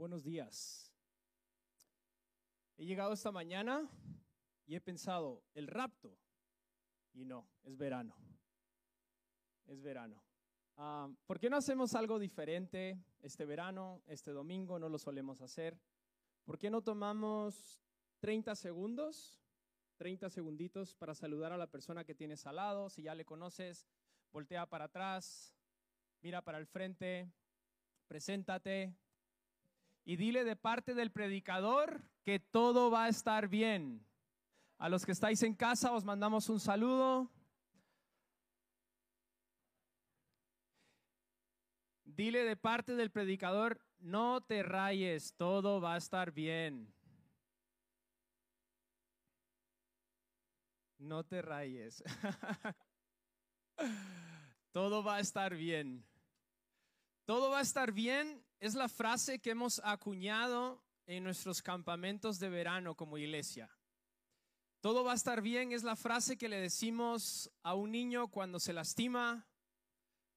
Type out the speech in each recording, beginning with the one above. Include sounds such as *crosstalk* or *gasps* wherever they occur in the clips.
buenos días. He llegado esta mañana y he pensado, el rapto. Y no, es verano. Es verano. Ah, ¿Por qué no hacemos algo diferente este verano, este domingo? No lo solemos hacer. ¿Por qué no tomamos 30 segundos, 30 segunditos para saludar a la persona que tienes al lado? Si ya le conoces, voltea para atrás, mira para el frente, preséntate, y dile de parte del predicador que todo va a estar bien. A los que estáis en casa os mandamos un saludo. Dile de parte del predicador, no te rayes, todo va a estar bien. No te rayes. *laughs* todo va a estar bien. Todo va a estar bien es la frase que hemos acuñado en nuestros campamentos de verano como iglesia. Todo va a estar bien es la frase que le decimos a un niño cuando se lastima,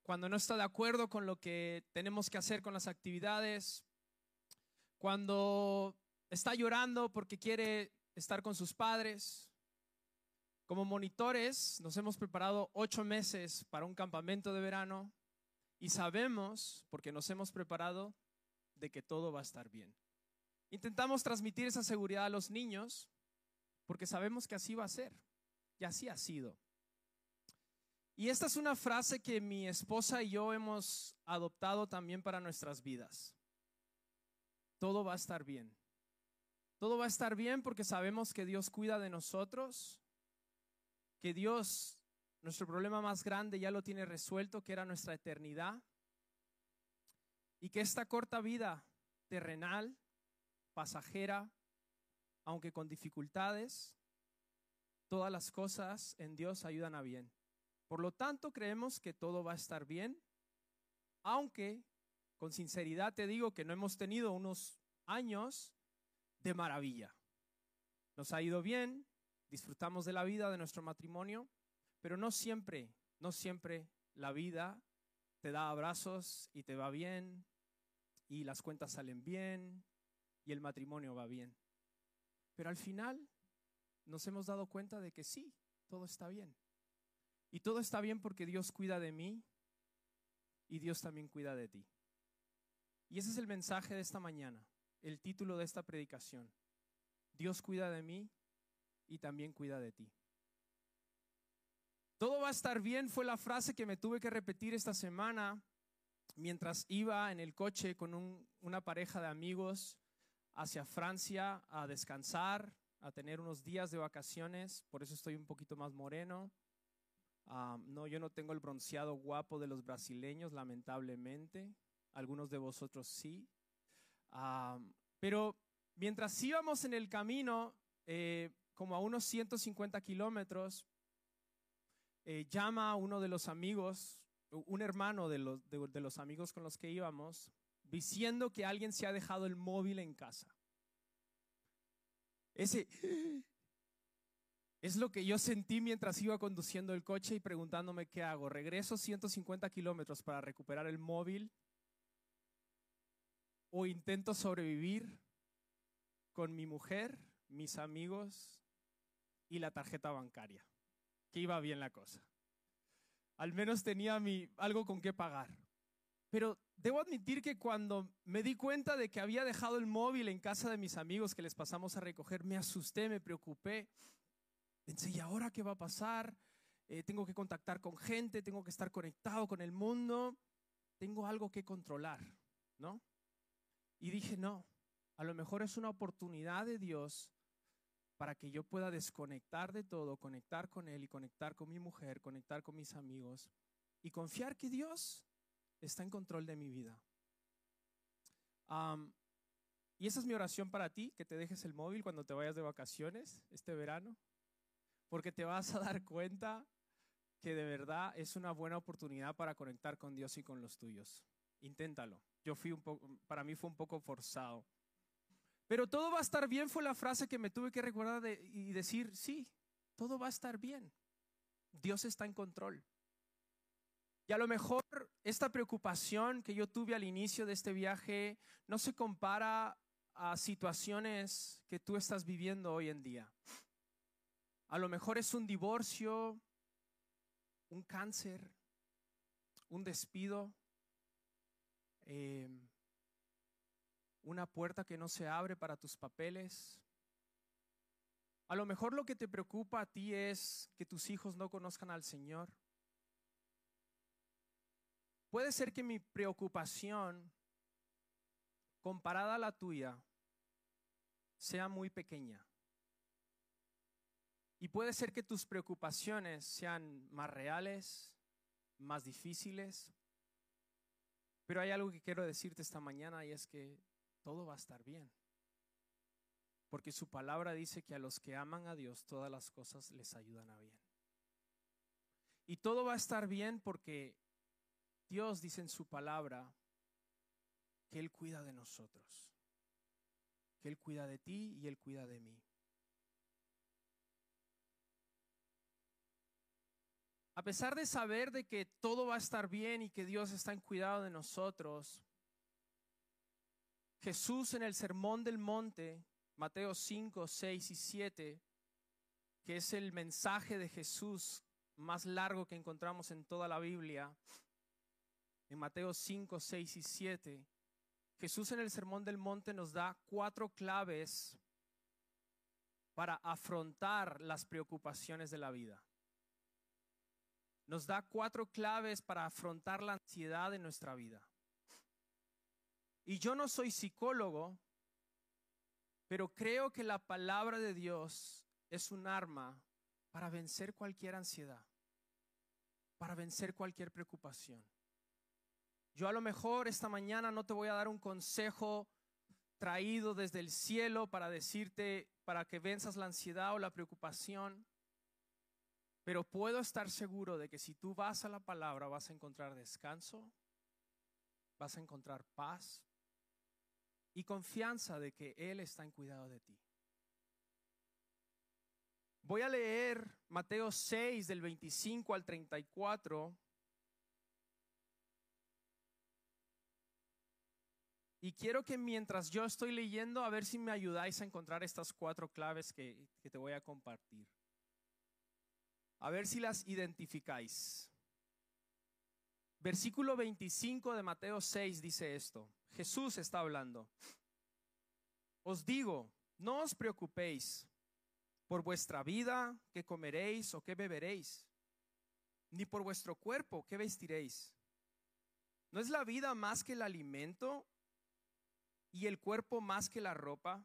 cuando no está de acuerdo con lo que tenemos que hacer con las actividades, cuando está llorando porque quiere estar con sus padres. Como monitores nos hemos preparado ocho meses para un campamento de verano y sabemos, porque nos hemos preparado, de que todo va a estar bien. Intentamos transmitir esa seguridad a los niños porque sabemos que así va a ser. Y así ha sido. Y esta es una frase que mi esposa y yo hemos adoptado también para nuestras vidas. Todo va a estar bien. Todo va a estar bien porque sabemos que Dios cuida de nosotros, que Dios nuestro problema más grande ya lo tiene resuelto, que era nuestra eternidad. Y que esta corta vida terrenal, pasajera, aunque con dificultades, todas las cosas en Dios ayudan a bien. Por lo tanto, creemos que todo va a estar bien, aunque con sinceridad te digo que no hemos tenido unos años de maravilla. Nos ha ido bien, disfrutamos de la vida, de nuestro matrimonio, pero no siempre, no siempre la vida te da abrazos y te va bien y las cuentas salen bien y el matrimonio va bien. Pero al final nos hemos dado cuenta de que sí, todo está bien. Y todo está bien porque Dios cuida de mí y Dios también cuida de ti. Y ese es el mensaje de esta mañana, el título de esta predicación. Dios cuida de mí y también cuida de ti. Todo va a estar bien fue la frase que me tuve que repetir esta semana mientras iba en el coche con una pareja de amigos hacia Francia a descansar, a tener unos días de vacaciones, por eso estoy un poquito más moreno. Ah, no, yo no tengo el bronceado guapo de los brasileños, lamentablemente. Algunos de vosotros sí. Ah, pero mientras íbamos en el camino, eh, como a unos 150 kilómetros, eh, llama a uno de los amigos, un hermano de los, de, los amigos con los que íbamos, diciendo que alguien se ha dejado el móvil en casa. Ese es lo que yo sentí mientras iba conduciendo el coche y preguntándome qué hago. ¿Regreso 150 kilómetros para recuperar el móvil? ¿O intento sobrevivir con mi mujer, mis amigos y la tarjeta bancaria? Que iba bien la cosa. Al menos tenía mi, algo con qué pagar. Pero debo admitir que cuando me di cuenta de que había dejado el móvil en casa de mis amigos que les pasamos a recoger, me asusté, me preocupé. Pensé, ¿y ahora qué va a pasar? Eh, tengo que contactar con gente, tengo que estar conectado con el mundo, tengo algo que controlar, ¿no? Y dije, no, a lo mejor es una oportunidad de Dios para que yo pueda desconectar de todo, conectar con Él y conectar con mi mujer, conectar con mis amigos y confiar que Dios está en control de mi vida. y esa es mi oración para ti, que te dejes el móvil cuando te vayas de vacaciones este verano, porque te vas a dar cuenta que de verdad es una buena oportunidad para conectar con Dios y con los tuyos. Inténtalo. Yo fui un poco, para mí fue un poco forzado. Pero todo va a estar bien fue la frase que me tuve que recordar y decir, sí, todo va a estar bien. Dios está en control. Y a lo mejor esta preocupación que yo tuve al inicio de este viaje no se compara a situaciones que tú estás viviendo hoy en día. A lo mejor es un divorcio, un cáncer, un despido, eh, una puerta que no se abre para tus papeles. A lo mejor lo que te preocupa a ti es que tus hijos no conozcan al Señor. Puede ser que mi preocupación comparada a la tuya sea muy pequeña. Y puede ser que tus preocupaciones sean más reales, más difíciles. Pero hay algo que quiero decirte esta mañana y es que todo va a estar bien. Porque su palabra dice que a los que aman a Dios todas las cosas les ayudan a bien. Y todo va a estar bien porque Dios dice en su palabra que Él cuida de nosotros, que Él cuida de ti y Él cuida de mí. A pesar de saber de que todo va a estar bien y que Dios está en cuidado de nosotros, Jesús en el Sermón del Monte, Mateo 5, 6 y 7, que es el mensaje de Jesús más largo que encontramos en toda la Biblia, en Mateo 5, 6 y 7, Jesús en el Sermón del Monte nos da cuatro claves para afrontar las preocupaciones de la vida. Nos da cuatro claves para afrontar la ansiedad de nuestra vida. Y yo no soy psicólogo, pero creo que la palabra de Dios es un arma para vencer cualquier ansiedad, para vencer cualquier preocupación. Yo a lo mejor esta mañana no te voy a dar un consejo traído desde el cielo para decirte, para que venzas la ansiedad o la preocupación, pero puedo estar seguro de que si tú vas a la palabra vas a encontrar descanso, vas a encontrar paz y confianza de que Él está en cuidado de ti. Voy a leer Mateo 6 del 25 al 34 Y quiero que mientras yo estoy leyendo, a ver si me ayudáis a encontrar estas cuatro claves que, que te voy a compartir. A ver si las identificáis. Versículo 25 de Mateo 6 dice esto. Jesús está hablando. Os digo, no os preocupéis por vuestra vida, qué comeréis o qué beberéis, ni por vuestro cuerpo, qué vestiréis. ¿No es la vida más que el alimento y el cuerpo más que la ropa?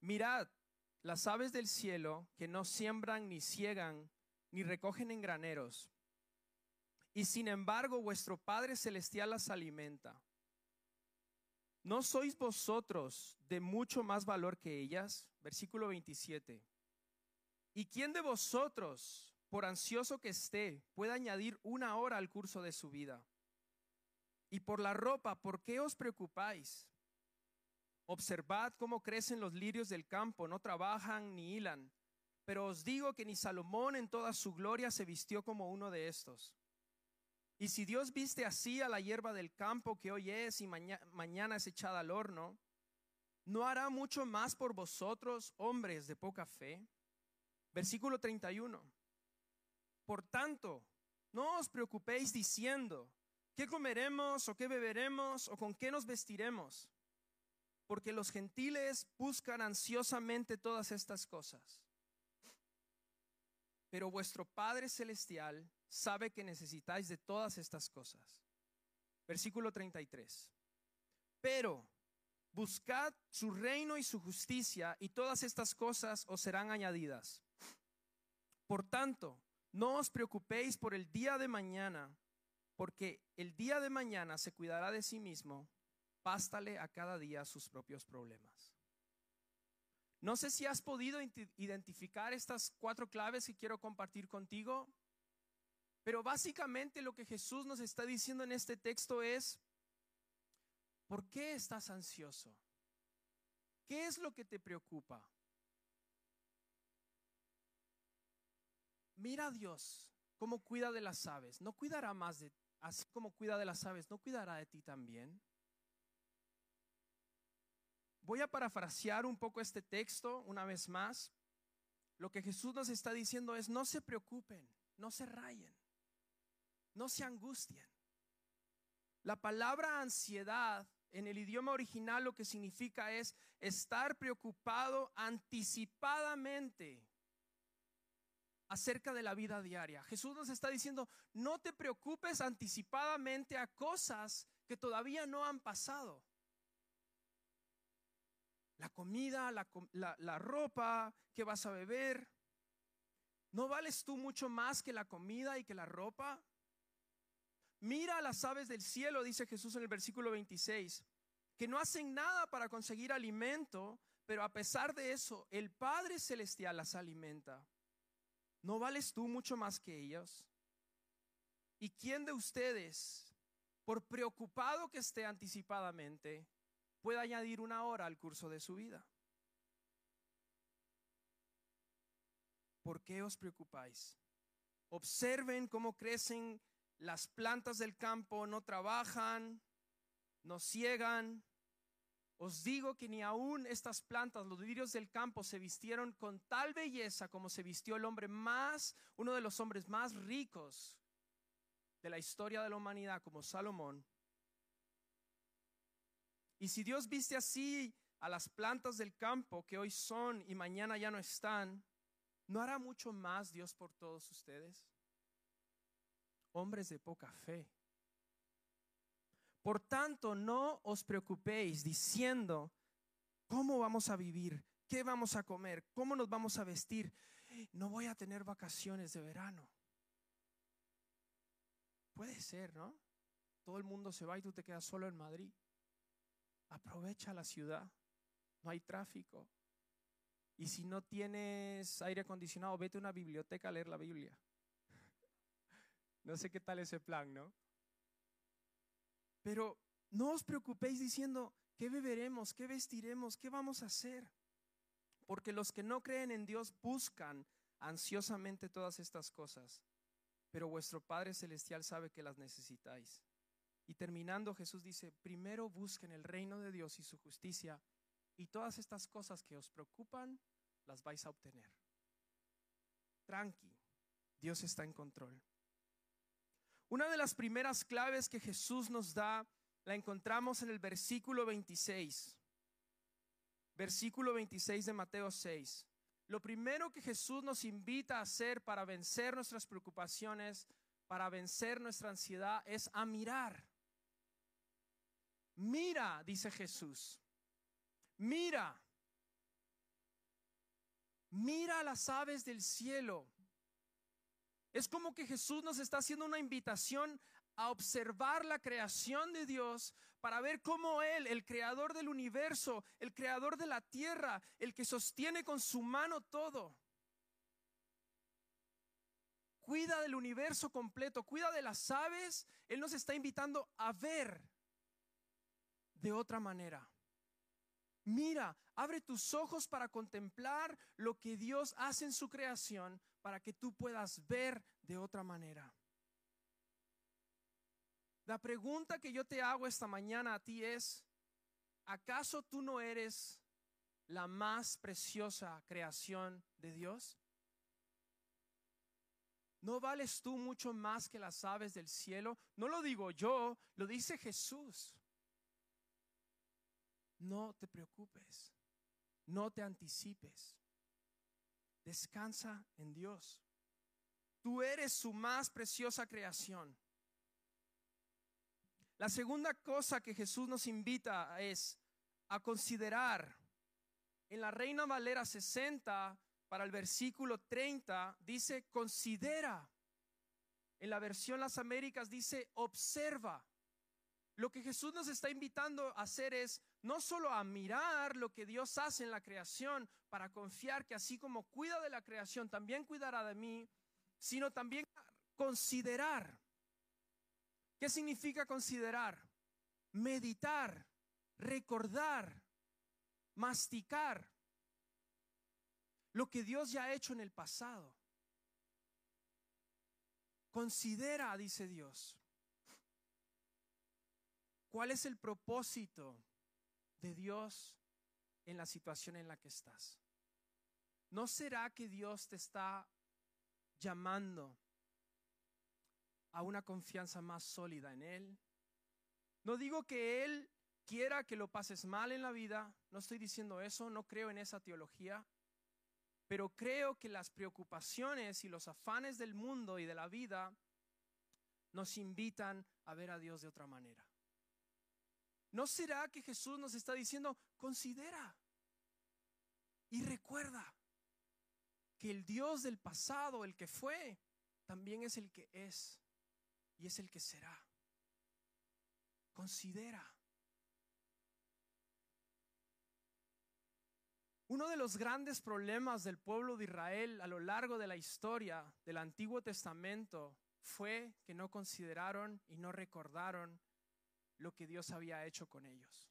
Mirad las aves del cielo que no siembran ni ciegan ni recogen en graneros, y sin embargo vuestro Padre Celestial las alimenta. ¿No sois vosotros de mucho más valor que ellas? Versículo 27. ¿Y quién de vosotros, por ansioso que esté, puede añadir una hora al curso de su vida? Y por la ropa, ¿por qué os preocupáis? Observad cómo crecen los lirios del campo, no trabajan ni hilan. Pero os digo que ni Salomón en toda su gloria se vistió como uno de estos. Y si Dios viste así a la hierba del campo que hoy es y mañana es echada al horno, ¿no hará mucho más por vosotros, hombres de poca fe? Versículo 31. Por tanto, no os preocupéis diciendo, ¿qué comeremos o qué beberemos o con qué nos vestiremos? porque los gentiles buscan ansiosamente todas estas cosas. Pero vuestro Padre Celestial sabe que necesitáis de todas estas cosas. Versículo 33. Pero buscad su reino y su justicia y todas estas cosas os serán añadidas. Por tanto, no os preocupéis por el día de mañana, porque el día de mañana se cuidará de sí mismo Bástale a cada día sus propios problemas. No sé si has podido identificar estas cuatro claves que quiero compartir contigo, pero básicamente lo que Jesús nos está diciendo en este texto es, ¿por qué estás ansioso? ¿Qué es lo que te preocupa? Mira a Dios cómo cuida de las aves, ¿no cuidará más de, así como cuida de las aves, no cuidará de ti también? Voy a parafrasear un poco este texto una vez más. Lo que Jesús nos está diciendo es, no se preocupen, no se rayen, no se angustien. La palabra ansiedad en el idioma original lo que significa es estar preocupado anticipadamente acerca de la vida diaria. Jesús nos está diciendo, no te preocupes anticipadamente a cosas que todavía no han pasado. La comida, la, ropa, que vas a beber. ¿No vales tú mucho más que la comida y que la ropa? Mira a las aves del cielo, dice Jesús en el versículo 26, que no hacen nada para conseguir alimento, pero a pesar de eso, el Padre Celestial las alimenta. ¿No vales tú mucho más que ellos? ¿Y quién de ustedes, por preocupado que esté anticipadamente, puede añadir una hora al curso de su vida? ¿Por qué os preocupáis? Observen cómo crecen las plantas del campo no trabajan, no ciegan. Os digo que ni aún estas plantas, los lirios del campo, se vistieron con tal belleza como se vistió el hombre más, uno de los hombres más ricos de la historia de la humanidad, como Salomón. Y si Dios viste así a las plantas del campo que hoy son y mañana ya no están, ¿no hará mucho más Dios por todos ustedes? Hombres de poca fe. Por tanto, no os preocupéis diciendo, ¿cómo vamos a vivir? ¿Qué vamos a comer? ¿Cómo nos vamos a vestir? No voy a tener vacaciones de verano. Puede ser, ¿no? Todo el mundo se va y tú te quedas solo en Madrid. Aprovecha la ciudad. No hay tráfico. Y si no tienes aire acondicionado, vete a una biblioteca a leer la Biblia. No sé qué tal ese plan, ¿no? Pero no os preocupéis diciendo, ¿qué beberemos? ¿Qué vestiremos? ¿Qué vamos a hacer? Porque los que no creen en Dios buscan ansiosamente todas estas cosas, pero vuestro Padre Celestial sabe que las necesitáis. Y terminando, Jesús dice, primero busquen el reino de Dios y su justicia, y todas estas cosas que os preocupan, las vais a obtener. Tranqui, Dios está en control. Una de las primeras claves que Jesús nos da la encontramos en el versículo 26. Versículo 26 de Mateo 6. Lo primero que Jesús nos invita a hacer para vencer nuestras preocupaciones, para vencer nuestra ansiedad, es a mirar. Mira, dice Jesús. Mira. Mira las aves del cielo es como que Jesús nos está haciendo una invitación a observar la creación de Dios para ver cómo Él, el creador del universo, el creador de la tierra, el que sostiene con su mano todo, cuida del universo completo, cuida de las aves, Él nos está invitando a ver de otra manera. Mira, abre tus ojos para contemplar lo que Dios hace en su creación para que tú puedas ver de otra manera. La pregunta que yo te hago esta mañana a ti es, ¿acaso tú no eres la más preciosa creación de Dios? ¿No vales tú mucho más que las aves del cielo? No lo digo yo, lo dice Jesús. No te preocupes, no te anticipes. Descansa en Dios. Tú eres su más preciosa creación. La segunda cosa que Jesús nos invita es a considerar. En la Reina Valera 60, para el versículo 30, dice, considera. En la versión Las Américas dice, observa. Lo que Jesús nos está invitando a hacer es no solo a mirar lo que Dios hace en la creación para confiar que así como cuida de la creación, también cuidará de mí, sino también considerar. ¿Qué significa considerar? Meditar, recordar, masticar lo que Dios ya ha hecho en el pasado. Considera, dice Dios, cuál es el propósito de Dios en la situación en la que estás. ¿No será que Dios te está llamando a una confianza más sólida en Él? No digo que Él quiera que lo pases mal en la vida, no estoy diciendo eso, no creo en esa teología, pero creo que las preocupaciones y los afanes del mundo y de la vida nos invitan a ver a Dios de otra manera. ¿No será que Jesús nos está diciendo, considera y recuerda que el Dios del pasado, el que fue, también es el que es y es el que será? Considera. Uno de los grandes problemas del pueblo de Israel a lo largo de la historia del Antiguo Testamento fue que no consideraron y no recordaron lo que Dios había hecho con ellos.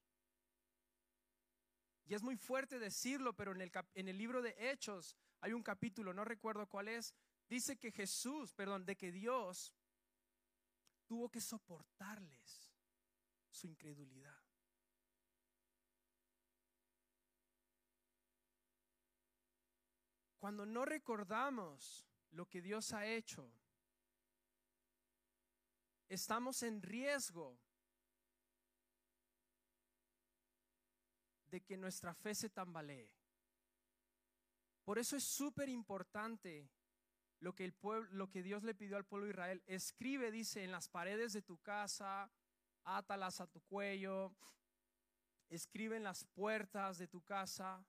Y es muy fuerte decirlo, pero en el, en el libro de Hechos hay un capítulo, no recuerdo cuál es, dice que Jesús, perdón, de que Dios tuvo que soportarles su incredulidad. Cuando no recordamos lo que Dios ha hecho, estamos en riesgo de que nuestra fe se tambalee. Por eso es súper importante lo que, el pueblo, lo que Dios le pidió al pueblo de Israel. Escribe, dice, en las paredes de tu casa, átalas a tu cuello, escribe en las puertas de tu casa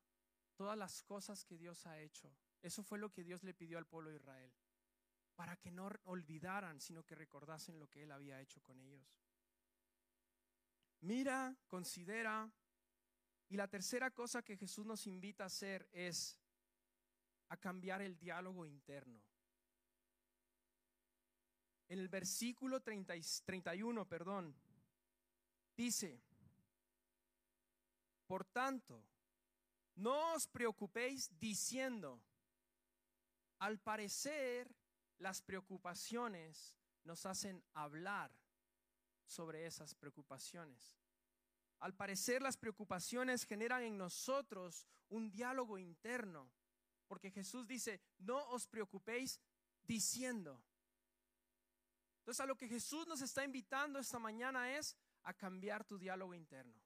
todas las cosas que Dios ha hecho. Eso fue lo que Dios le pidió al pueblo de Israel, para que no olvidaran, sino que recordasen lo que Él había hecho con ellos. Mira, considera, y la tercera cosa que Jesús nos invita a hacer es a cambiar el diálogo interno. En el versículo 31, perdón, dice, por tanto, no os preocupéis diciendo, al parecer las preocupaciones nos hacen hablar sobre esas preocupaciones. Al parecer las preocupaciones generan en nosotros un diálogo interno, porque Jesús dice, no os preocupéis diciendo. Entonces a lo que Jesús nos está invitando esta mañana es a cambiar tu diálogo interno.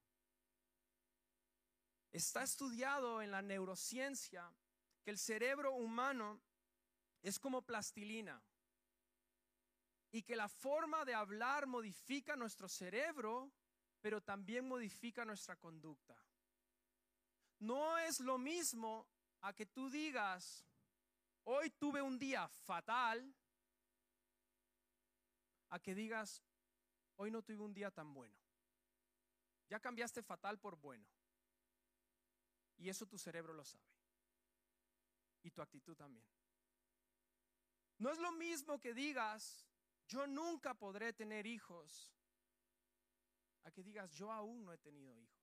Está estudiado en la neurociencia que el cerebro humano es como plastilina y que la forma de hablar modifica nuestro cerebro pero también modifica nuestra conducta. No es lo mismo a que tú digas, hoy tuve un día fatal, a que digas, hoy no tuve un día tan bueno. Ya cambiaste fatal por bueno. Y eso tu cerebro lo sabe. Y tu actitud también. No es lo mismo que digas, yo nunca podré tener hijos a que digas, yo aún no he tenido hijos.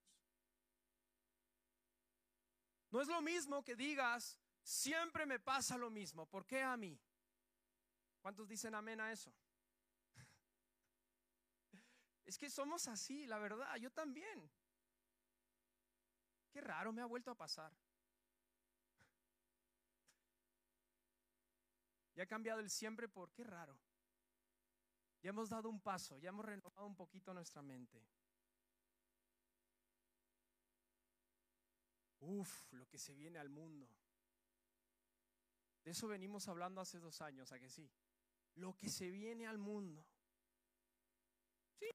No es lo mismo que digas, siempre me pasa lo mismo, ¿por qué a mí? ¿Cuántos dicen amén a eso? *laughs* Es que somos así, la verdad, yo también. Qué raro, me ha vuelto a pasar. *laughs* Ya ha cambiado el siempre por qué raro. Ya hemos dado un paso, ya hemos renovado un poquito nuestra mente. Uf, lo que se viene al mundo. De eso venimos hablando hace dos años, ¿a que sí? Lo que se viene al mundo. Sí.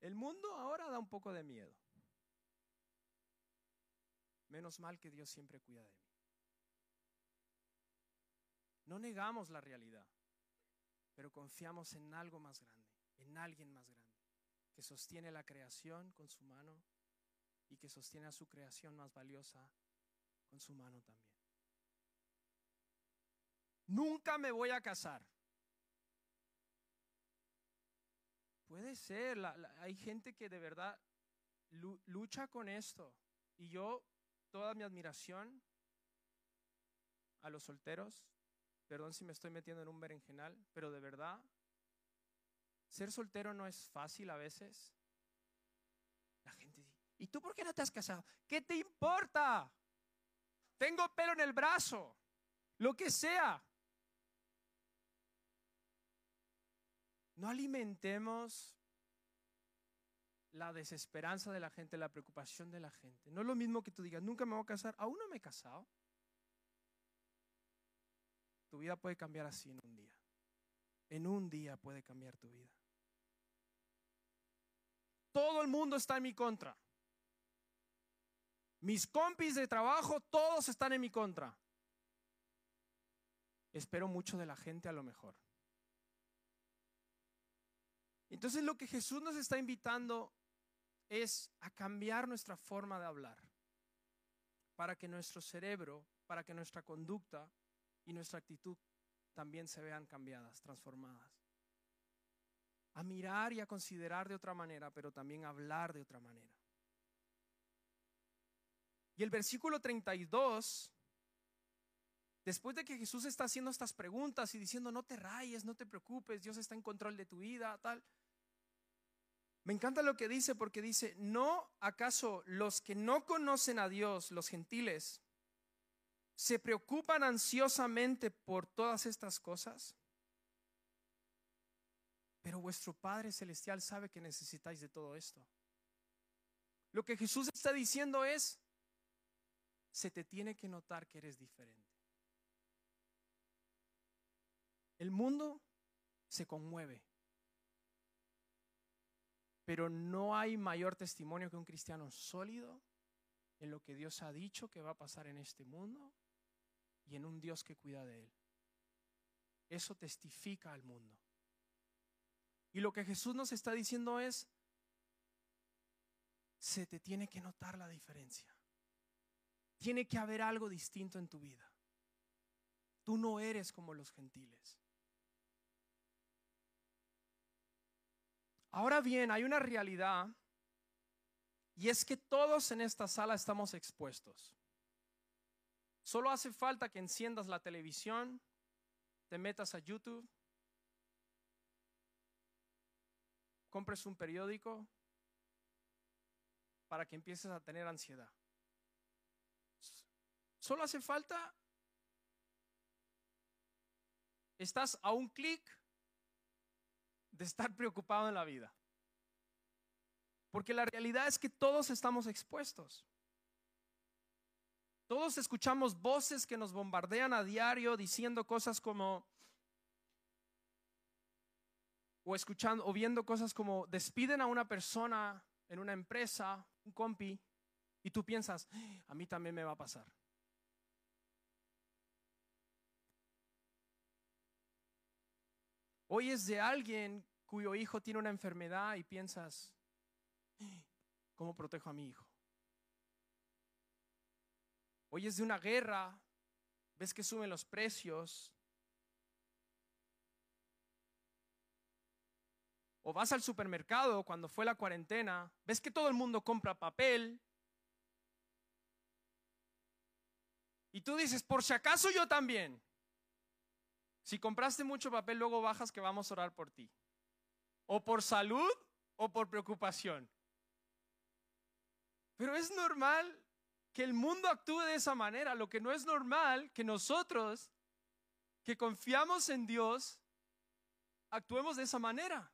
El mundo ahora da un poco de miedo. Menos mal que Dios siempre cuida de mí. No negamos la realidad pero confiamos en algo más grande, en alguien más grande, que sostiene la creación con su mano y que sostiene a su creación más valiosa con su mano también. Nunca me voy a casar. Puede ser, hay gente que de verdad lucha con esto. Y yo, toda mi admiración a los solteros, perdón si me estoy metiendo en un berenjenal, pero de verdad, ser soltero no es fácil a veces. La gente dice, ¿y tú por qué no te has casado? ¿Qué te importa? Tengo pelo en el brazo, lo que sea. No alimentemos la desesperanza de la gente, la preocupación de la gente. No es lo mismo que tú digas, nunca me voy a casar, aún no me he casado. Tu vida puede cambiar así en un día. En un día puede cambiar tu vida. Todo el mundo está en mi contra. Mis compis de trabajo, todos están en mi contra. Espero mucho de la gente a lo mejor. Entonces lo que Jesús nos está invitando es a cambiar nuestra forma de hablar para que nuestro cerebro, para que nuestra conducta y nuestra actitud también se vean cambiadas, transformadas. A mirar y a considerar de otra manera, pero también a hablar de otra manera. Y el versículo 32, después de que Jesús está haciendo estas preguntas y diciendo, no te rayes, no te preocupes, Dios está en control de tu vida, tal, me encanta lo que dice porque dice, ¿no acaso los que no conocen a Dios, los gentiles, se preocupan ansiosamente por todas estas cosas? Pero vuestro Padre Celestial sabe que necesitáis de todo esto. Lo que Jesús está diciendo es, se te tiene que notar que eres diferente. El mundo se conmueve pero no hay mayor testimonio que un cristiano sólido en lo que Dios ha dicho que va a pasar en este mundo y en un Dios que cuida de él. Eso testifica al mundo. Y lo que Jesús nos está diciendo es, se te tiene que notar la diferencia. Tiene que haber algo distinto en tu vida. Tú no eres como los gentiles. Ahora bien, hay una realidad y es que todos en esta sala estamos expuestos. Solo hace falta que enciendas la televisión, te metas a YouTube, compres un periódico para que empieces a tener ansiedad. Solo hace falta, estás a un clic de estar preocupado en la vida. Porque la realidad es que todos estamos expuestos. Todos escuchamos voces que nos bombardean a diario diciendo cosas como, o escuchando, o viendo cosas como, despiden a una persona en una empresa, un compi, y tú piensas, a mí también me va a pasar. Oyes de alguien cuyo hijo tiene una enfermedad y piensas, ¿cómo protejo a mi hijo? Oyes de una guerra, ves que suben los precios. O vas al supermercado cuando fue la cuarentena, ves que todo el mundo compra papel. Y tú dices, por si acaso yo también. Si compraste mucho papel, luego bajas que vamos a orar por ti. O por salud o por preocupación. Pero es normal que el mundo actúe de esa manera. Lo que no es normal que nosotros, que confiamos en Dios, actuemos de esa manera.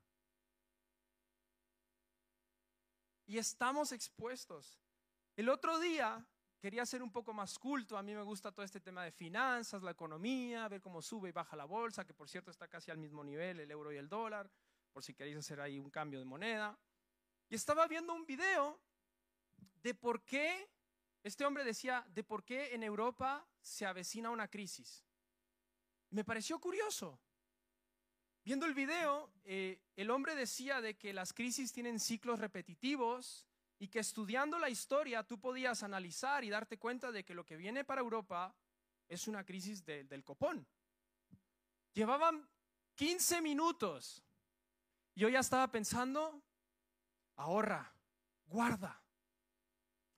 Y estamos expuestos. El otro día quería ser un poco más culto. A mí me gusta todo este tema de finanzas, la economía, ver cómo sube y baja la bolsa, que por cierto está casi al mismo nivel el euro y el dólar, por si queréis hacer ahí un cambio de moneda. Y estaba viendo un video de por qué, este hombre decía, de por qué en Europa se avecina una crisis. Me pareció curioso. Viendo el video, eh, el hombre decía de que las crisis tienen ciclos repetitivos y que estudiando la historia tú podías analizar y darte cuenta de que lo que viene para Europa es una crisis del copón. Llevaban 15 minutos. Yo ya estaba pensando, ahorra, guarda.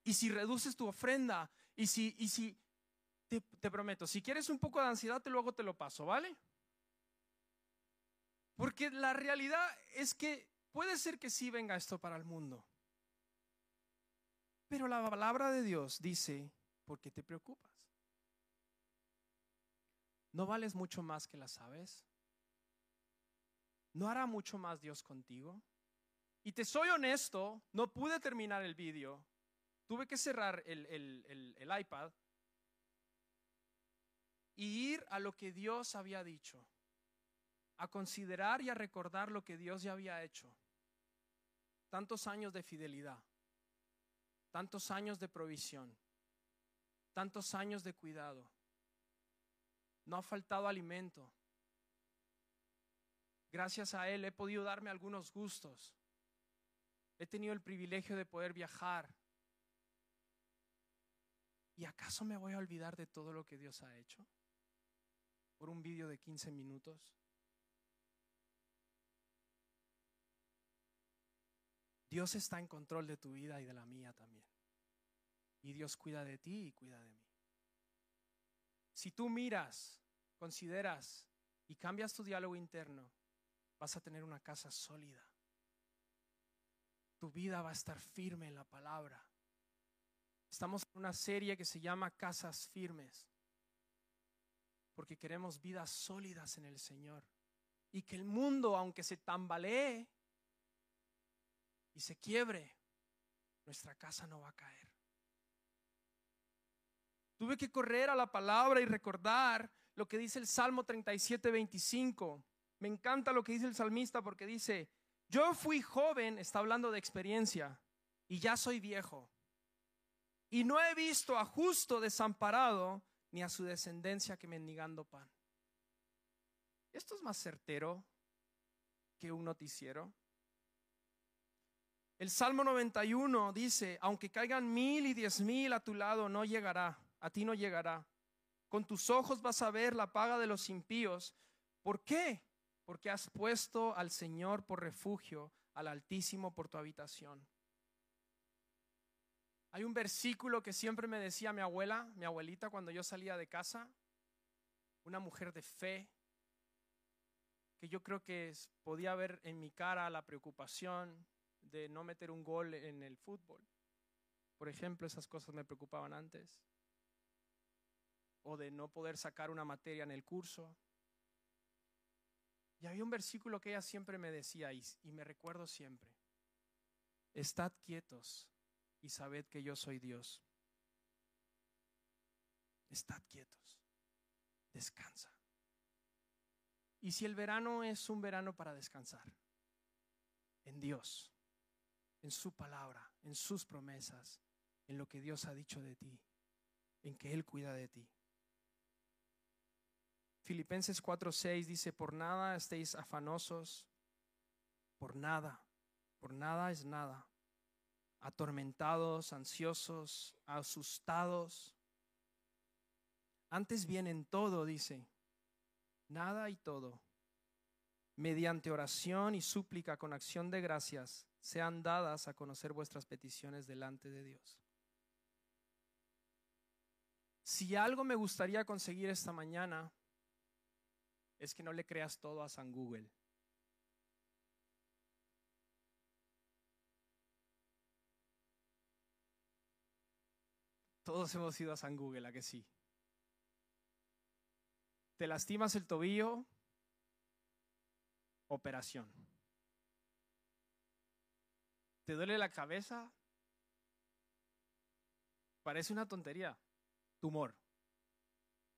Y si reduces tu ofrenda, y si, y si Te, prometo, si quieres un poco de ansiedad, te luego te lo paso, ¿vale? Porque la realidad es que puede ser que sí venga esto para el mundo. Pero la palabra de Dios dice, ¿por qué te preocupas? ¿No vales mucho más que las aves? ¿No hará mucho más Dios contigo? Y te soy honesto, no pude terminar el vídeo. Tuve que cerrar el, iPad y ir a lo que Dios había dicho, a considerar y a recordar lo que Dios ya había hecho. Tantos años de fidelidad, tantos años de provisión, tantos años de cuidado. No ha faltado alimento. Gracias a Él he podido darme algunos gustos. He tenido el privilegio de poder viajar. ¿Y acaso me voy a olvidar de todo lo que Dios ha hecho? Por un vídeo de 15 minutos. Dios está en control de tu vida y de la mía también. Y Dios cuida de ti y cuida de mí. Si tú miras, consideras y cambias tu diálogo interno, vas a tener una casa sólida. Tu vida va a estar firme en la palabra. Estamos en una serie que se llama Casas Firmes, porque queremos vidas sólidas en el Señor. Y que el mundo, aunque se tambalee y se quiebre, nuestra casa no va a caer. Tuve que correr a la palabra y recordar lo que dice el Salmo 37, 25. Me encanta lo que dice el salmista porque dice, yo fui joven, está hablando de experiencia, y ya soy viejo. Y no he visto a justo desamparado ni a su descendencia que mendigando pan. Esto es más certero que un noticiero. El Salmo 91 dice, aunque caigan mil y diez mil a tu lado, no llegará, a ti no llegará. Con tus ojos vas a ver la paga de los impíos. ¿Por qué? Porque has puesto al Señor por refugio, al Altísimo por tu habitación. Hay un versículo que siempre me decía mi abuela, mi abuelita, cuando yo salía de casa, una mujer de fe, que yo creo que podía ver en mi cara la preocupación de no meter un gol en el fútbol. Por ejemplo, esas cosas me preocupaban antes. O de no poder sacar una materia en el curso. Y había un versículo que ella siempre me decía y, y me recuerdo siempre. Estad quietos y sabed que yo soy Dios. Estad quietos. Descansa. Y si el verano es un verano para descansar, en Dios, en su palabra, en sus promesas, en lo que Dios ha dicho de ti, en que Él cuida de ti. Filipenses 4:6 dice, por nada estéis afanosos, por nada, por nada es nada, atormentados, ansiosos, asustados. Antes bien en todo, dice, nada y todo, mediante oración y súplica con acción de gracias, sean dadas a conocer vuestras peticiones delante de Dios. Si algo me gustaría conseguir esta mañana, es que no le creas todo a San Google. Todos hemos ido a San Google, ¿a que sí? ¿Te lastimas el tobillo? Operación. ¿Te duele la cabeza? Parece una tontería. Tumor.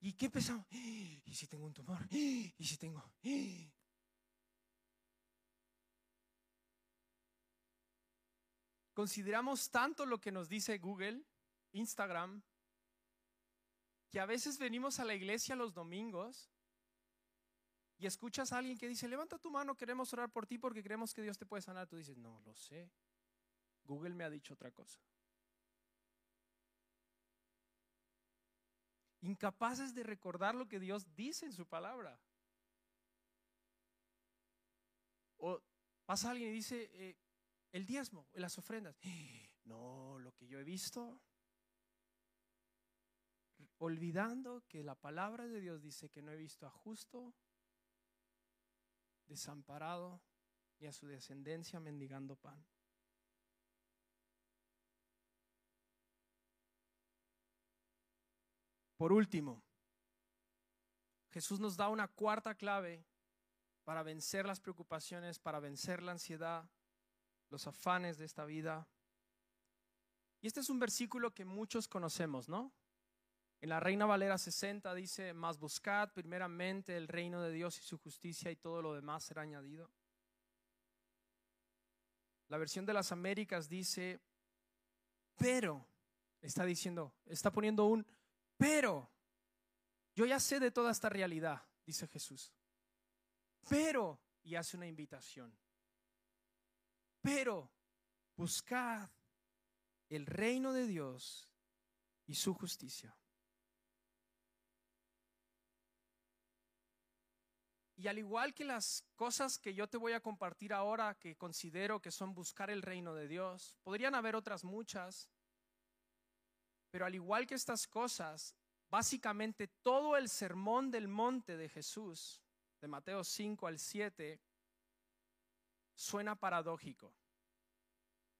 ¿Y qué pensamos? *gasps* ¿Y si tengo un tumor? *gasps* ¿Y si tengo? *gasps* Consideramos tanto lo que nos dice Google Instagram, que a veces venimos a la iglesia los domingos y escuchas a alguien que dice, levanta tu mano, queremos orar por ti porque creemos que Dios te puede sanar. Tú dices, no, lo sé. Google me ha dicho otra cosa. Incapaces de recordar lo que Dios dice en su palabra. O pasa alguien y dice, eh, el diezmo, las ofrendas. *gasps* No, lo que yo he visto olvidando que la palabra de Dios dice que no he visto a justo desamparado ni a su descendencia mendigando pan. Por último, Jesús nos da una cuarta clave para vencer las preocupaciones, para vencer la ansiedad, los afanes de esta vida. Y este es un versículo que muchos conocemos, ¿no? En la Reina Valera 60 dice, más buscad primeramente el reino de Dios y su justicia y todo lo demás será añadido. La versión de las Américas dice, pero, está diciendo, está poniendo un, pero, yo ya sé de toda esta realidad, dice Jesús. Pero, y hace una invitación, pero buscad el reino de Dios y su justicia. Y al igual que las cosas que yo te voy a compartir ahora, que considero que son buscar el reino de Dios, podrían haber otras muchas, pero al igual que estas cosas, básicamente todo el sermón del monte de Jesús, de Mateo 5 al 7, suena paradójico.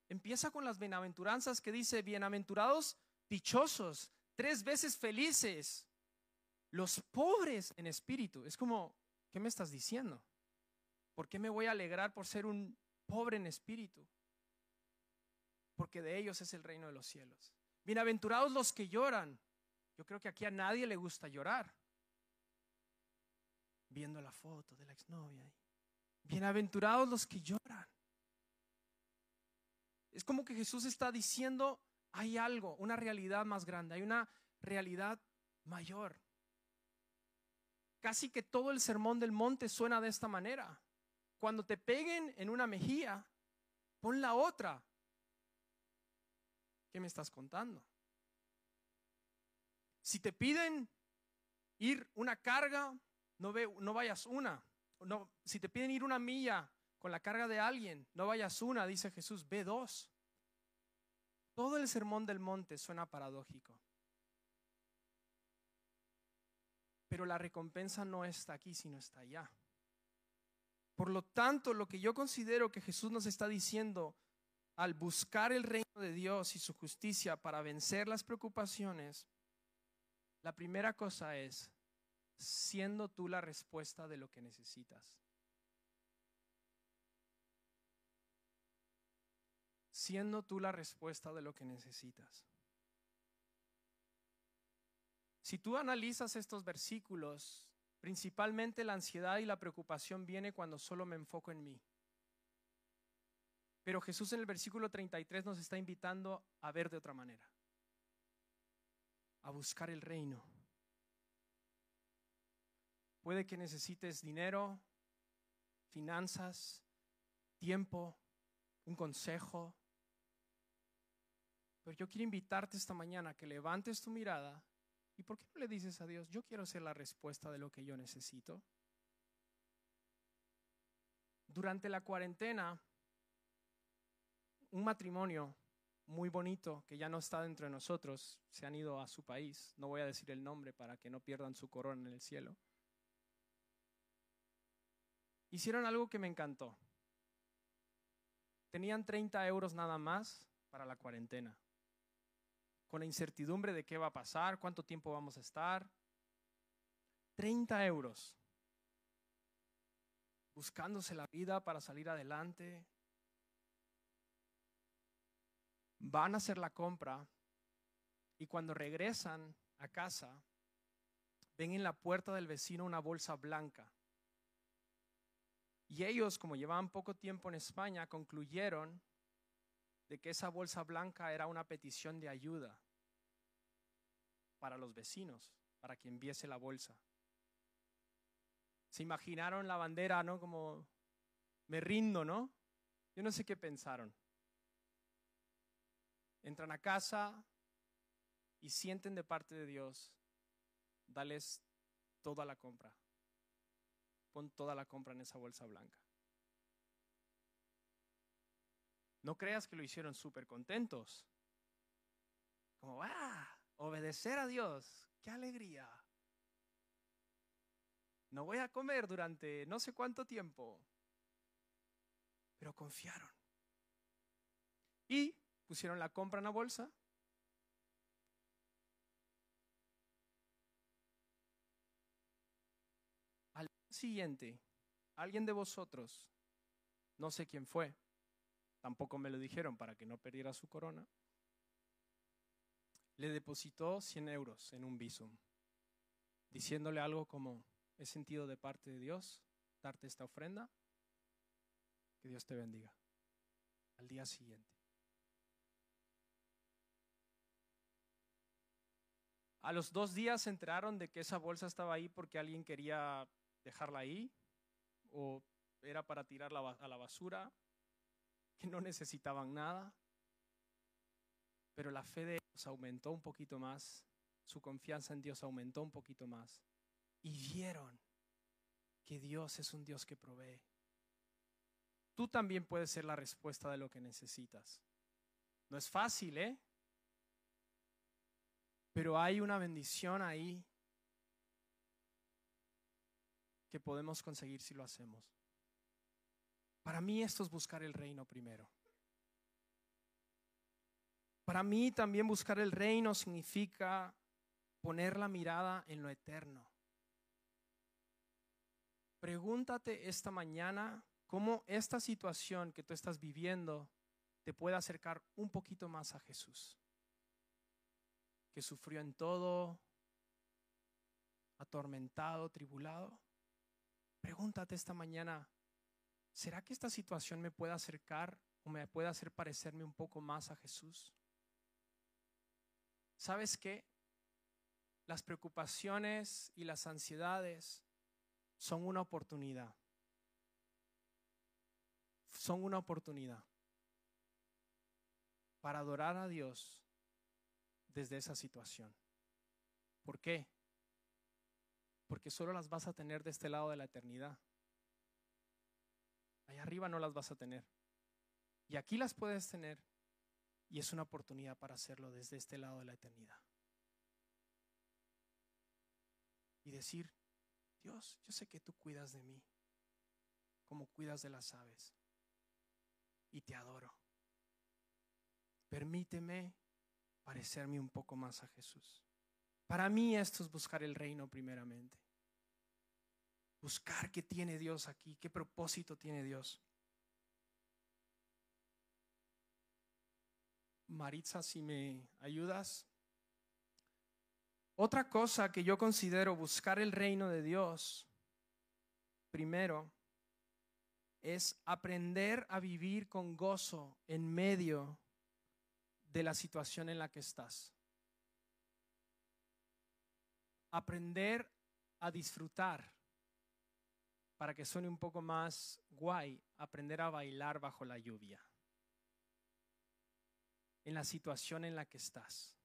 Empieza con las bienaventuranzas que dice, bienaventurados dichosos, tres veces felices, los pobres en espíritu. Es como, ¿Qué me estás diciendo? ¿Por qué me voy a alegrar por ser un pobre en espíritu? Porque de ellos es el reino de los cielos. Bienaventurados los que lloran. Yo creo que aquí a nadie le gusta llorar. Viendo la foto de la exnovia. Bienaventurados los que lloran. Es como que Jesús está diciendo, hay algo, una realidad más grande, hay una realidad mayor. Casi que todo el sermón del monte suena de esta manera. Cuando te peguen en una mejilla, pon la otra. ¿Qué me estás contando? Si te piden ir una carga, no, ve, no vayas una. No, si te piden ir una milla con la carga de alguien, no vayas una, dice Jesús, ve dos. Todo el sermón del monte suena paradójico. Pero la recompensa no está aquí, sino está allá. Por lo tanto, lo que yo considero que Jesús nos está diciendo al buscar el reino de Dios y su justicia para vencer las preocupaciones, la primera cosa es siendo tú la respuesta de lo que necesitas. Siendo tú la respuesta de lo que necesitas. Si tú analizas estos versículos, principalmente la ansiedad y la preocupación viene cuando solo me enfoco en mí. Pero Jesús en el versículo 33 nos está invitando a ver de otra manera, a buscar el reino. Puede que necesites dinero, finanzas, tiempo, un consejo. Pero yo quiero invitarte esta mañana a que levantes tu mirada ¿Y por qué no le dices a Dios, yo quiero ser la respuesta de lo que yo necesito? Durante la cuarentena, un matrimonio muy bonito que ya no está dentro de nosotros, se han ido a su país, no voy a decir el nombre para que no pierdan su corona en el cielo, hicieron algo que me encantó. Tenían 30 euros nada más para la cuarentena con la incertidumbre de qué va a pasar, cuánto tiempo vamos a estar. 30 euros. Buscándose la vida para salir adelante. Van a hacer la compra y cuando regresan a casa, ven en la puerta del vecino una bolsa blanca. Y ellos, como llevaban poco tiempo en España, concluyeron de que esa bolsa blanca era una petición de ayuda para los vecinos, para quien viese la bolsa. Se imaginaron la bandera, ¿no? Como me rindo, ¿no? Yo no sé qué pensaron. Entran a casa y sienten de parte de Dios, dales toda la compra. Pon toda la compra en esa bolsa blanca. No creas que lo hicieron súper contentos. Como, ah, obedecer a Dios. qué alegría. No voy a comer durante no sé cuánto tiempo. Pero confiaron. Y pusieron la compra en la bolsa. Al siguiente, alguien de vosotros, no sé quién fue, tampoco me lo dijeron para que no perdiera su corona, le depositó 100 euros en un visum, diciéndole algo como, he sentido de parte de Dios darte esta ofrenda, que Dios te bendiga. Al día siguiente. A los dos días se enteraron de que esa bolsa estaba ahí porque alguien quería dejarla ahí o era para tirarla a la basura, que no necesitaban nada. Pero la fe de ellos aumentó un poquito más, su confianza en Dios aumentó un poquito más y vieron que Dios es un Dios que provee. Tú también puedes ser la respuesta de lo que necesitas. No es fácil, ¿eh? Pero hay una bendición ahí que podemos conseguir si lo hacemos. Para mí esto es buscar el reino primero. Para mí también buscar el reino significa poner la mirada en lo eterno. Pregúntate esta mañana cómo esta situación que tú estás viviendo te puede acercar un poquito más a Jesús que sufrió en todo, atormentado, tribulado. Pregúntate esta mañana, ¿será que esta situación me puede acercar o me puede hacer parecerme un poco más a Jesús? ¿Sabes qué? Las preocupaciones y las ansiedades son una oportunidad. Son una oportunidad para adorar a Dios desde esa situación. ¿Por qué? Porque solo las vas a tener de este lado de la eternidad. Allá arriba no las vas a tener. Y aquí las puedes tener. Y es una oportunidad para hacerlo desde este lado de la eternidad. Y decir, Dios, yo sé que tú cuidas de mí, como cuidas de las aves. Y te adoro. Permíteme parecerme un poco más a Jesús. Para mí esto es buscar el reino primeramente. Buscar qué tiene Dios aquí, qué propósito tiene Dios. Maritza, si me ayudas. Otra cosa que yo considero buscar el reino de Dios, primero, es aprender a vivir con gozo en medio de la situación en la que estás. Aprender a disfrutar, para que suene un poco más guay, aprender a bailar bajo la lluvia, en la situación en la que estás.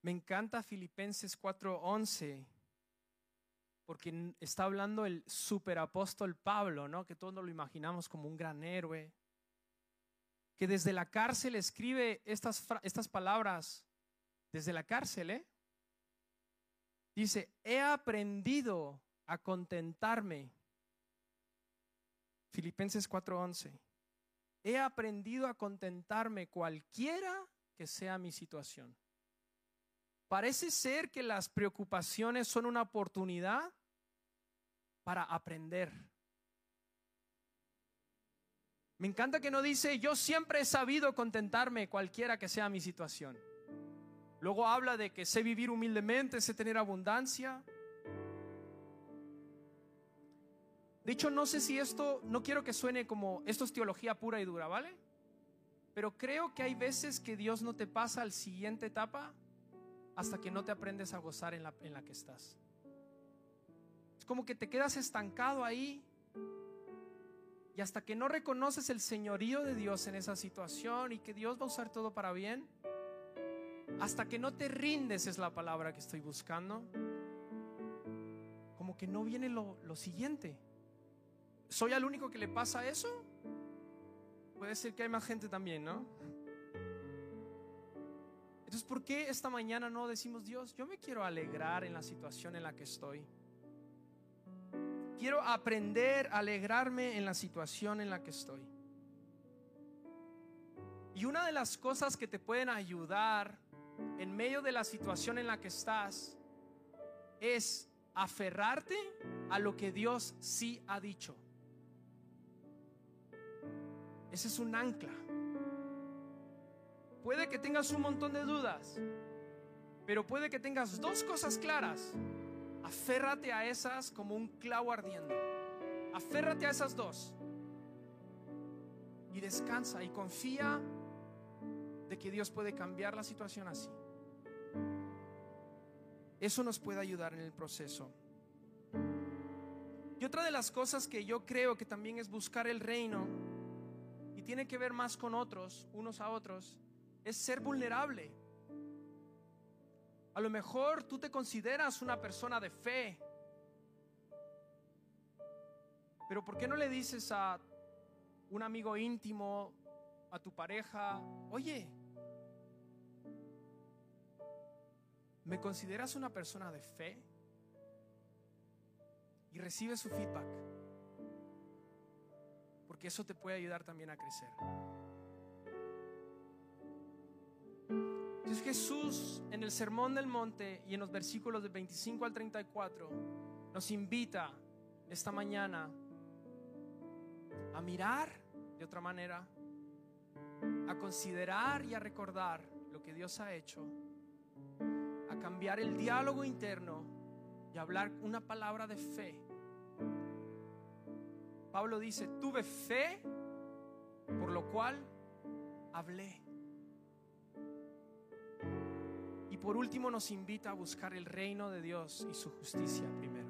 Me encanta Filipenses 4:11 porque está hablando el superapóstol Pablo, ¿no? Que todos lo imaginamos como un gran héroe, que desde la cárcel escribe estas, estas palabras, desde la cárcel, ¿eh? Dice, he aprendido a contentarme. Filipenses 4:11. He aprendido a contentarme cualquiera que sea mi situación. Parece ser que las preocupaciones son una oportunidad para aprender. Me encanta que no dice, yo siempre he sabido contentarme cualquiera que sea mi situación. Luego habla de que sé vivir humildemente, sé tener abundancia. De hecho, no sé si esto, no quiero que suene como, esto es teología pura y dura, ¿vale? Pero creo que hay veces que Dios no te pasa al siguiente etapa hasta que no te aprendes a gozar en la, en la que estás. Es como que te quedas estancado ahí y hasta que no reconoces el señorío de Dios en esa situación y que Dios va a usar todo para bien, hasta que no te rindes es la palabra que estoy buscando, como que no viene lo, lo siguiente. ¿Soy el único que le pasa eso? Puede ser que hay más gente también, ¿no? Entonces, ¿por qué esta mañana no decimos, Dios, yo me quiero alegrar en la situación en la que estoy? Quiero aprender a alegrarme en la situación en la que estoy. Y una de las cosas que te pueden ayudar en medio de la situación en la que estás es aferrarte a lo que Dios sí ha dicho. Ese es un ancla. Puede que tengas un montón de dudas, pero puede que tengas dos cosas claras. Aférrate a esas como un clavo ardiendo. Aférrate a esas dos. Y descansa y confía que Dios puede cambiar la situación así. Eso nos puede ayudar en el proceso. Y otra de las cosas que yo creo que también es buscar el reino tiene que ver más con otros, unos a otros, es ser vulnerable. A lo mejor tú te consideras una persona de fe, pero ¿por qué no le dices a un amigo íntimo, a tu pareja, oye, ¿me consideras una persona de fe? Y recibe su feedback porque eso te puede ayudar también a crecer. Entonces Jesús en el Sermón del Monte y en los versículos de 25 al 34 nos invita esta mañana a mirar de otra manera, a considerar y a recordar lo que Dios ha hecho, cambiar el diálogo interno y hablar una palabra de fe Pablo dice, tuve fe, por lo cual hablé. Y por último nos invita a buscar el reino de Dios y su justicia primero.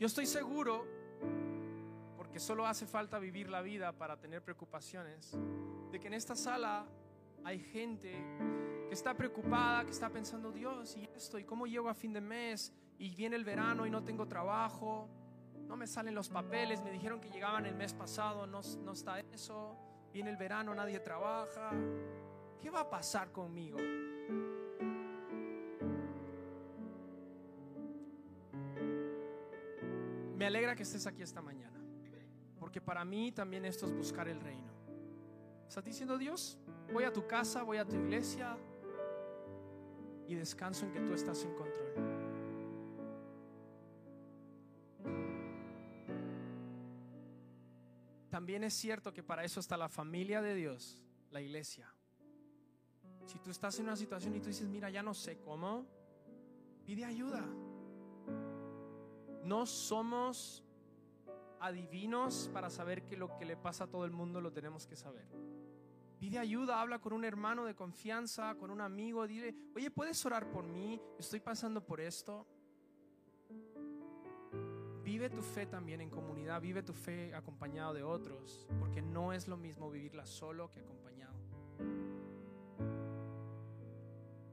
Yo estoy seguro, porque solo hace falta vivir la vida para tener preocupaciones, de que en esta sala hay gente está preocupada, que está pensando, Dios, y esto, y cómo llego a fin de mes, y viene el verano y no tengo trabajo, no me salen los papeles, me dijeron que llegaban el mes pasado, no, no está eso, viene el verano, nadie trabaja. ¿Qué va a pasar conmigo? Me alegra que estés aquí esta mañana, porque para mí también esto es buscar el reino. ¿Estás diciendo Dios? Voy a tu casa, voy a tu iglesia y descanso en que tú estás en control. también es cierto que para eso está la familia de Dios, la iglesia. Si tú estás en una situación y tú dices, mira, ya no sé cómo, pide ayuda. No somos adivinos para saber que lo que le pasa a todo el mundo lo tenemos que saber. Pide ayuda, habla con un hermano de confianza, con un amigo, dile, oye, ¿puedes orar por mí? Estoy pasando por esto. Vive tu fe también en comunidad, vive tu fe acompañado de otros, porque no es lo mismo vivirla solo que acompañado.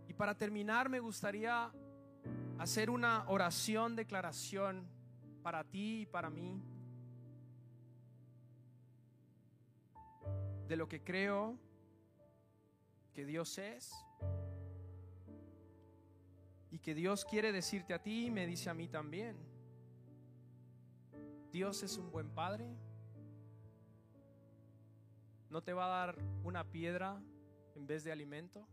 Y para terminar, me gustaría hacer una oración, declaración para ti y para mí de lo que creo que Dios es y que Dios quiere decirte a ti y me dice a mí también. Dios es un buen padre. No te va a dar una piedra en vez de alimento.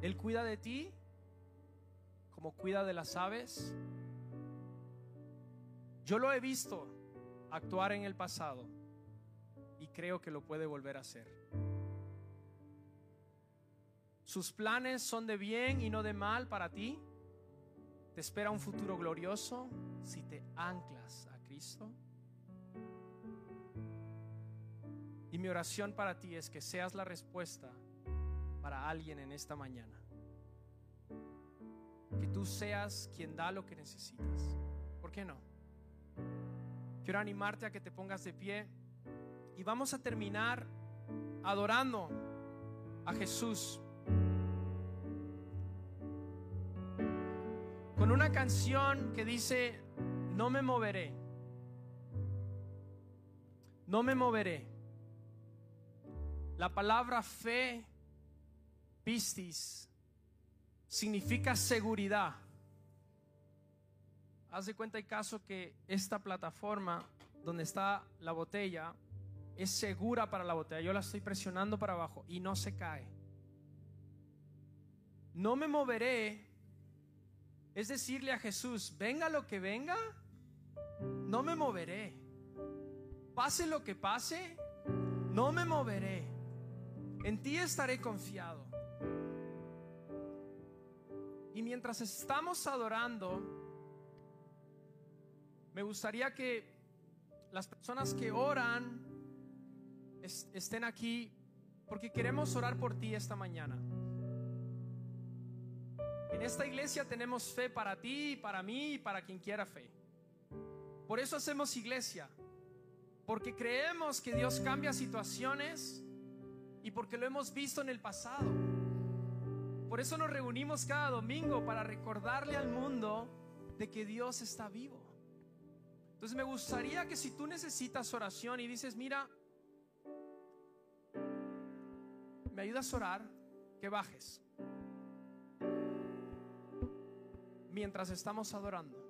Él cuida de ti como cuida de las aves. Yo lo he visto actuar en el pasado y creo que lo puede volver a hacer. Sus planes son de bien y no de mal para ti. Te espera un futuro glorioso si te anclas a Cristo. Y mi oración para ti es que seas la respuesta para alguien en esta mañana. Que tú seas quien da lo que necesitas. ¿Por qué no? Quiero animarte a que te pongas de pie y vamos a terminar adorando a Jesús. con una canción que dice, no me moveré, no me moveré, La palabra fe, pistis, significa seguridad. Haz de cuenta y caso que esta plataforma donde está la botella es segura para la botella. Yo la estoy presionando para abajo y no se cae. No me moveré. Es decirle a Jesús, venga lo que venga, no me moveré. Pase lo que pase, no me moveré. En ti estaré confiado. Y mientras estamos adorando, me gustaría que las personas que oran estén aquí porque queremos orar por ti esta mañana. En esta iglesia tenemos fe para ti, para mí y para quien quiera fe. Por eso hacemos iglesia, porque creemos que Dios cambia situaciones y porque lo hemos visto en el pasado. Por eso nos reunimos cada domingo para recordarle al mundo de que Dios está vivo. Entonces me gustaría que si tú necesitas oración y dices, mira, ¿me ayudas a orar? Que bajes. Mientras estamos adorando.